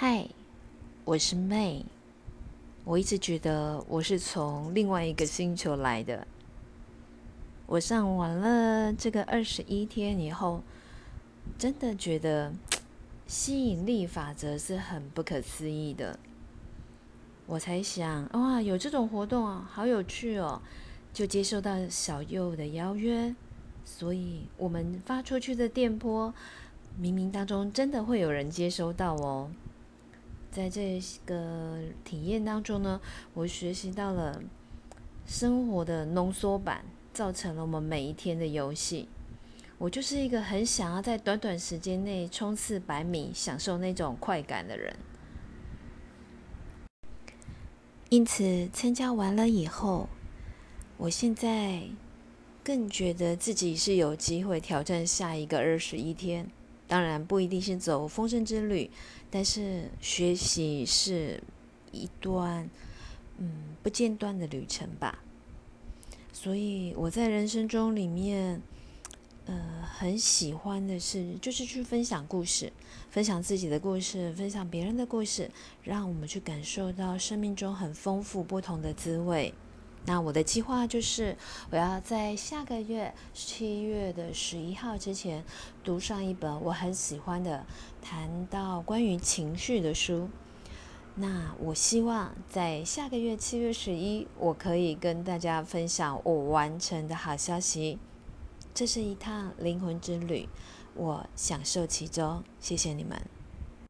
嗨，我是 May。我一直觉得我是从另外一个星球来的。我上完了这个二十一天以后，真的觉得吸引力法则是很不可思议的。我才想，哇，有这种活动啊，好有趣哦！就接受到小右的邀约，所以我们发出去的电波，冥冥当中真的会有人接收到哦。在这个体验当中呢，我学习到了生活的浓缩版，造成了我们每一天的游戏。我就是一个很想要在短短时间内冲刺百米，享受那种快感的人。因此，参加完了以后，我现在更觉得自己是有机会挑战下一个二十一天。当然不一定是走丰盛之旅，但是学习是一段嗯不间断的旅程吧。所以我在人生中里面，呃，很喜欢的是就是去分享故事，分享自己的故事，分享别人的故事，让我们去感受到生命中很丰富不同的滋味。那我的计划就是，我要在下个月七月的十一号之前读上一本我很喜欢的谈到关于情绪的书。那我希望在下个月七月十一，我可以跟大家分享我完成的好消息。这是一趟灵魂之旅，我享受其中，谢谢你们。